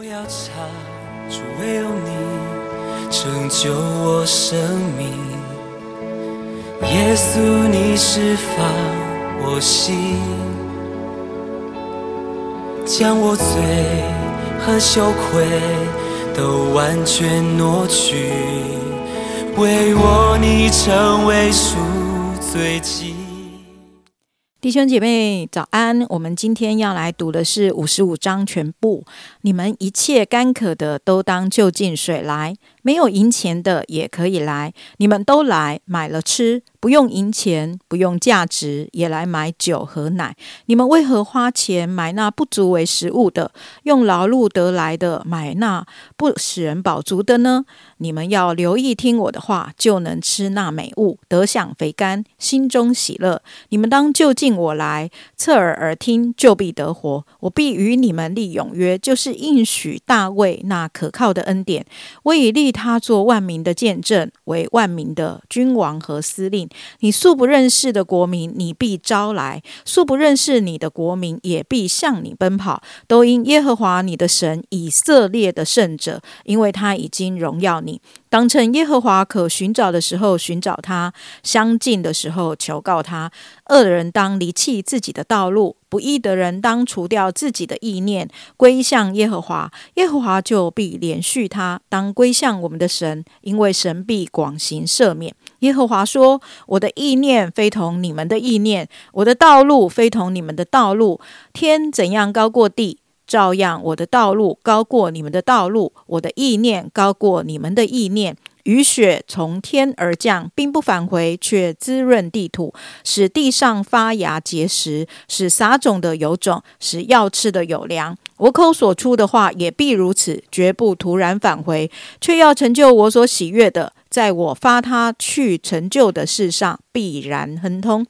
我要唱出唯有你拯救我生命，耶稣你释放我心，将我罪和羞愧都完全挪去，为我你成为赎罪祭。弟兄姐妹早安！我们今天要来读的是五十五章全部。你们一切干渴的，都当就近水来；没有银钱的，也可以来。你们都来买了吃。不用银钱，不用价值，也来买酒和奶。你们为何花钱买那不足为食物的，用劳碌得来的买那不使人饱足的呢？你们要留意听我的话，就能吃那美物，得享肥甘，心中喜乐。你们当就近我来，侧耳而听，就必得活。我必与你们立永约，就是应许大卫那可靠的恩典。我已立他做万民的见证，为万民的君王和司令。你素不认识的国民，你必招来；素不认识你的国民，也必向你奔跑。都因耶和华你的神以色列的圣者，因为他已经荣耀你。当趁耶和华可寻找的时候寻找他，相近的时候求告他。恶人当离弃自己的道路，不义的人当除掉自己的意念，归向耶和华，耶和华就必连续他。当归向我们的神，因为神必广行赦免。耶和华说：“我的意念非同你们的意念，我的道路非同你们的道路。天怎样高过地？”照样，我的道路高过你们的道路，我的意念高过你们的意念。雨雪从天而降，并不返回，却滋润地土，使地上发芽结实，使撒种的有种，使要吃的有粮。我口所出的话也必如此，绝不突然返回，却要成就我所喜悦的，在我发他去成就的事上必然亨通。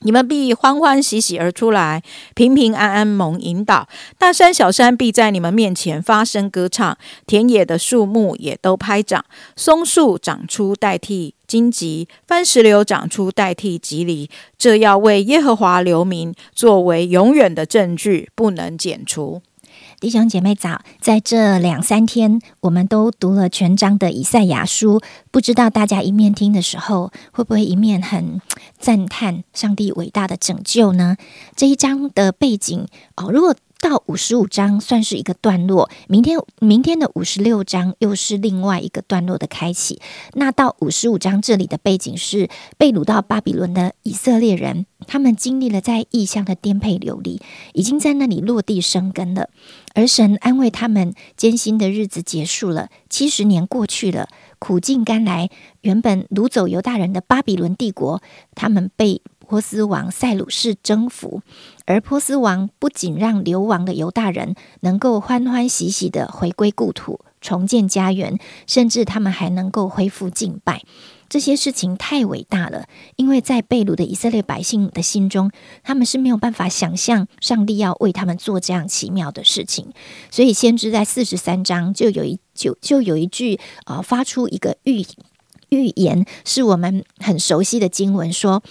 你们必欢欢喜喜而出来，平平安安蒙引导。大山小山必在你们面前发声歌唱，田野的树木也都拍掌。松树长出代替荆棘，番石榴长出代替棘藜。这要为耶和华留名，作为永远的证据，不能剪除。弟兄姐妹早，在这两三天，我们都读了全章的以赛亚书。不知道大家一面听的时候，会不会一面很赞叹上帝伟大的拯救呢？这一章的背景哦，如果。到五十五章算是一个段落，明天明天的五十六章又是另外一个段落的开启。那到五十五章这里的背景是被掳到巴比伦的以色列人，他们经历了在异乡的颠沛流离，已经在那里落地生根了。而神安慰他们，艰辛的日子结束了，七十年过去了，苦尽甘来。原本掳走犹大人的巴比伦帝国，他们被。波斯王塞鲁士征服，而波斯王不仅让流亡的犹大人能够欢欢喜喜的回归故土，重建家园，甚至他们还能够恢复敬拜。这些事情太伟大了，因为在被掳的以色列百姓的心中，他们是没有办法想象上帝要为他们做这样奇妙的事情。所以，先知在四十三章就有一就就有一句啊，发出一个预预言，是我们很熟悉的经文说。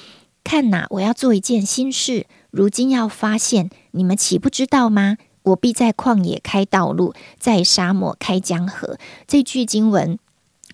看呐，我要做一件新事，如今要发现，你们岂不知道吗？我必在旷野开道路，在沙漠开江河。这句经文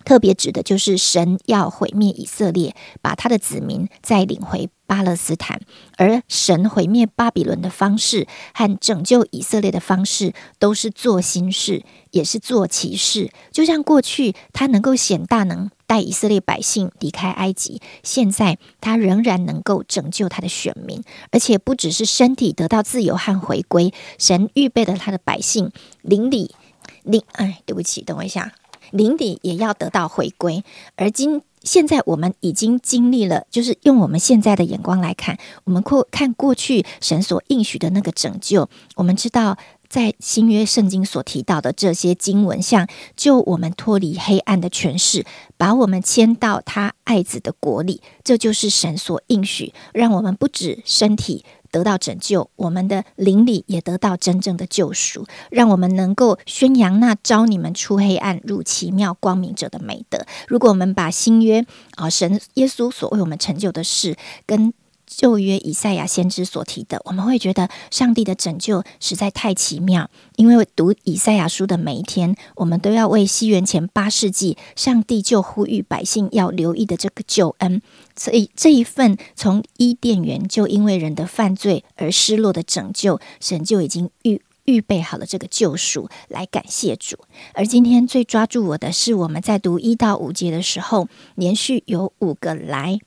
特别指的就是神要毁灭以色列，把他的子民再领回巴勒斯坦。而神毁灭巴比伦的方式和拯救以色列的方式，都是做新事，也是做奇事。就像过去他能够显大能。带以色列百姓离开埃及，现在他仍然能够拯救他的选民，而且不只是身体得到自由和回归，神预备了他的百姓邻里邻哎，对不起，等我一下，灵里也要得到回归。而今现在我们已经经历了，就是用我们现在的眼光来看，我们过看过去神所应许的那个拯救，我们知道。在新约圣经所提到的这些经文，像救我们脱离黑暗的权势，把我们迁到他爱子的国里，这就是神所应许，让我们不止身体得到拯救，我们的邻里也得到真正的救赎，让我们能够宣扬那招你们出黑暗入奇妙光明者的美德。如果我们把新约啊神耶稣所为我们成就的事跟旧约以赛亚先知所提的，我们会觉得上帝的拯救实在太奇妙。因为读以赛亚书的每一天，我们都要为西元前八世纪上帝就呼吁百姓要留意的这个救恩，所以这一份从伊甸园就因为人的犯罪而失落的拯救，神就已经预预备好了这个救赎来感谢主。而今天最抓住我的是，我们在读一到五节的时候，连续有五个来。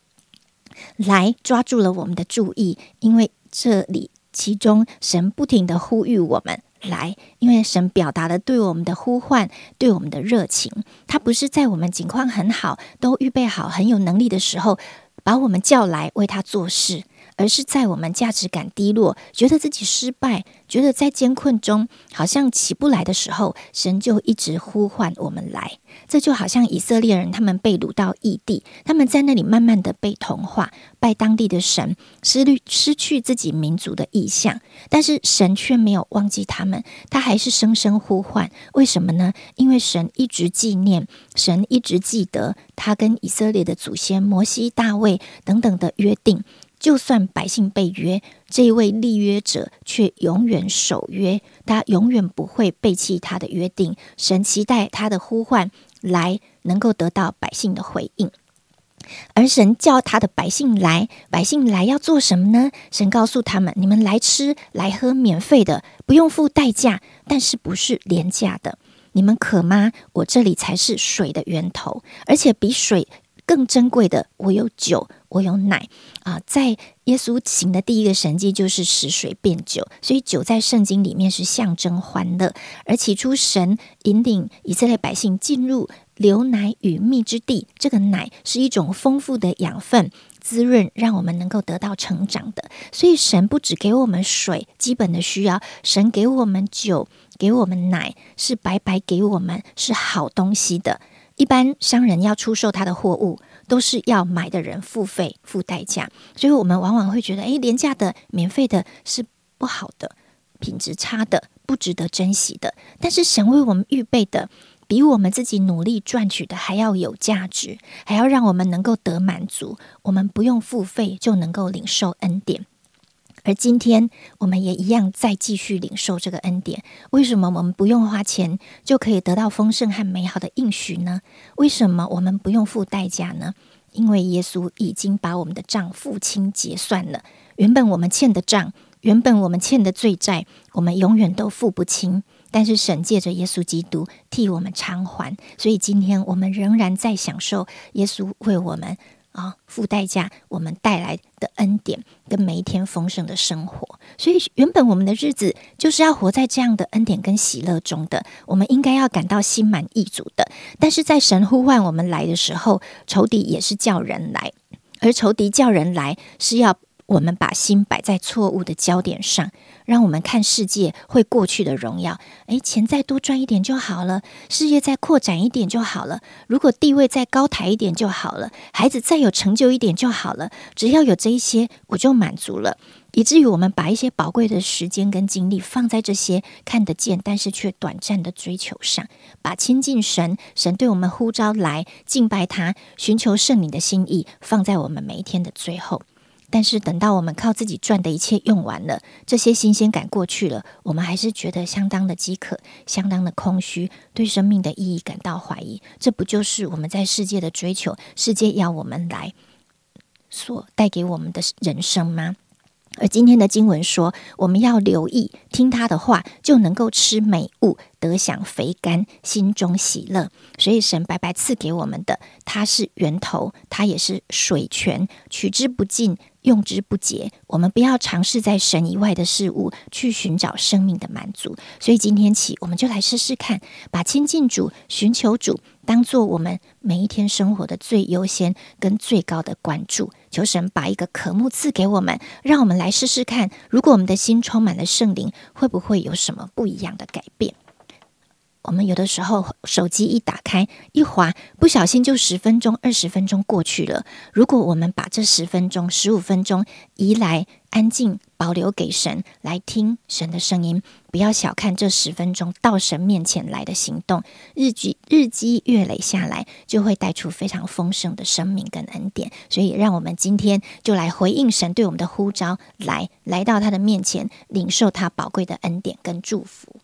来抓住了我们的注意，因为这里其中神不停的呼吁我们来，因为神表达了对我们的呼唤，对我们的热情。他不是在我们境况很好、都预备好、很有能力的时候，把我们叫来为他做事。而是在我们价值感低落、觉得自己失败、觉得在艰困中好像起不来的时候，神就一直呼唤我们来。这就好像以色列人他们被掳到异地，他们在那里慢慢的被同化，拜当地的神，失去失去自己民族的意向。但是神却没有忘记他们，他还是声声呼唤。为什么呢？因为神一直纪念，神一直记得他跟以色列的祖先摩西、大卫等等的约定。就算百姓被约，这一位立约者却永远守约，他永远不会背弃他的约定。神期待他的呼唤来，能够得到百姓的回应。而神叫他的百姓来，百姓来要做什么呢？神告诉他们：你们来吃来喝，免费的，不用付代价，但是不是廉价的。你们渴吗？我这里才是水的源头，而且比水。更珍贵的，我有酒，我有奶啊！在耶稣行的第一个神迹就是使水变酒，所以酒在圣经里面是象征欢乐。而起初神引领以色列百姓进入流奶与蜜之地，这个奶是一种丰富的养分滋润，让我们能够得到成长的。所以神不只给我们水基本的需要，神给我们酒，给我们奶，是白白给我们是好东西的。一般商人要出售他的货物，都是要买的人付费付代价，所以我们往往会觉得，诶，廉价的、免费的是不好的，品质差的，不值得珍惜的。但是神为我们预备的，比我们自己努力赚取的还要有价值，还要让我们能够得满足，我们不用付费就能够领受恩典。而今天，我们也一样再继续领受这个恩典。为什么我们不用花钱就可以得到丰盛和美好的应许呢？为什么我们不用付代价呢？因为耶稣已经把我们的账付清结算了。原本我们欠的账，原本我们欠的罪债，我们永远都付不清。但是神借着耶稣基督替我们偿还，所以今天我们仍然在享受耶稣为我们。啊，付代价，我们带来的恩典跟每一天丰盛的生活，所以原本我们的日子就是要活在这样的恩典跟喜乐中的，我们应该要感到心满意足的。但是在神呼唤我们来的时候，仇敌也是叫人来，而仇敌叫人来是要。我们把心摆在错误的焦点上，让我们看世界会过去的荣耀。诶，钱再多赚一点就好了，事业再扩展一点就好了，如果地位再高抬一点就好了，孩子再有成就一点就好了。只要有这一些，我就满足了。以至于我们把一些宝贵的时间跟精力放在这些看得见但是却短暂的追求上，把亲近神、神对我们呼召来敬拜他、寻求圣灵的心意放在我们每一天的最后。但是等到我们靠自己赚的一切用完了，这些新鲜感过去了，我们还是觉得相当的饥渴，相当的空虚，对生命的意义感到怀疑。这不就是我们在世界的追求，世界要我们来所带给我们的人生吗？而今天的经文说，我们要留意听他的话，就能够吃美物，得享肥甘，心中喜乐。所以神白白赐给我们的，它是源头，它也是水泉，取之不尽。用之不竭，我们不要尝试在神以外的事物去寻找生命的满足。所以今天起，我们就来试试看，把亲近主、寻求主当做我们每一天生活的最优先跟最高的关注。求神把一个渴慕赐给我们，让我们来试试看，如果我们的心充满了圣灵，会不会有什么不一样的改变？我们有的时候手机一打开一滑，不小心就十分钟、二十分钟过去了。如果我们把这十分钟、十五分钟移来安静，保留给神来听神的声音，不要小看这十分钟到神面前来的行动，日积日积月累下来，就会带出非常丰盛的生命跟恩典。所以，让我们今天就来回应神对我们的呼召，来来到他的面前，领受他宝贵的恩典跟祝福。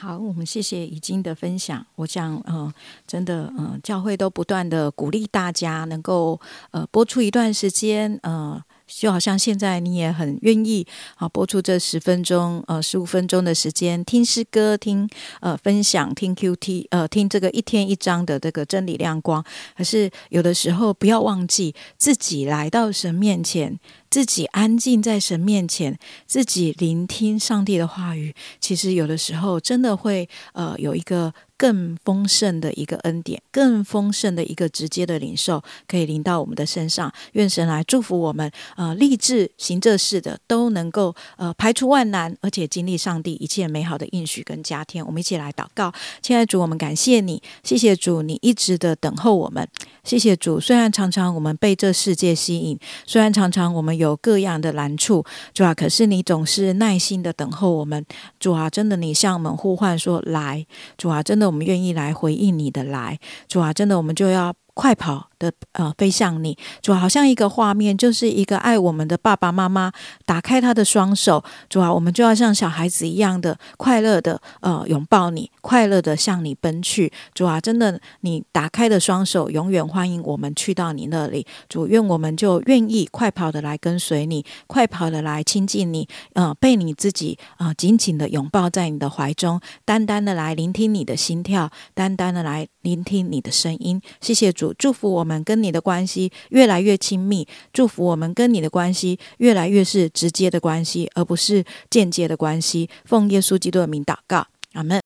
好，我们谢谢已经的分享。我想，嗯，真的，嗯，教会都不断的鼓励大家能够，呃，播出一段时间，呃。就好像现在你也很愿意啊，播出这十分钟呃十五分钟的时间听诗歌，听呃分享，听 Q T 呃听这个一天一章的这个真理亮光。可是有的时候不要忘记自己来到神面前，自己安静在神面前，自己聆听上帝的话语。其实有的时候真的会呃有一个。更丰盛的一个恩典，更丰盛的一个直接的领受，可以临到我们的身上。愿神来祝福我们，呃，立志行这事的都能够呃排除万难，而且经历上帝一切美好的应许跟加添。我们一起来祷告，亲爱主，我们感谢你，谢谢主，你一直的等候我们。谢谢主，虽然常常我们被这世界吸引，虽然常常我们有各样的难处，主啊，可是你总是耐心的等候我们。主啊，真的，你向我们呼唤说来，主啊，真的。我们愿意来回应你的来，主啊，真的，我们就要快跑。的呃，飞向你，主好像一个画面，就是一个爱我们的爸爸妈妈打开他的双手，主啊，我们就要像小孩子一样的快乐的呃拥抱你，快乐的向你奔去，主啊，真的，你打开的双手永远欢迎我们去到你那里，主愿我们就愿意快跑的来跟随你，快跑的来亲近你，呃，被你自己啊紧紧的拥抱在你的怀中，单单的来聆听你的心跳，单单的来聆听你的声音，谢谢主，祝福我。们跟你的关系越来越亲密，祝福我们跟你的关系越来越是直接的关系，而不是间接的关系。奉耶稣基督的名祷告，阿门。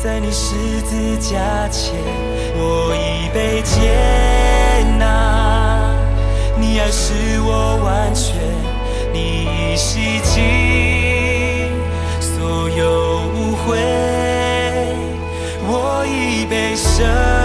在你十字架前，我已被接纳，你爱使我完全，你已洗净所有这。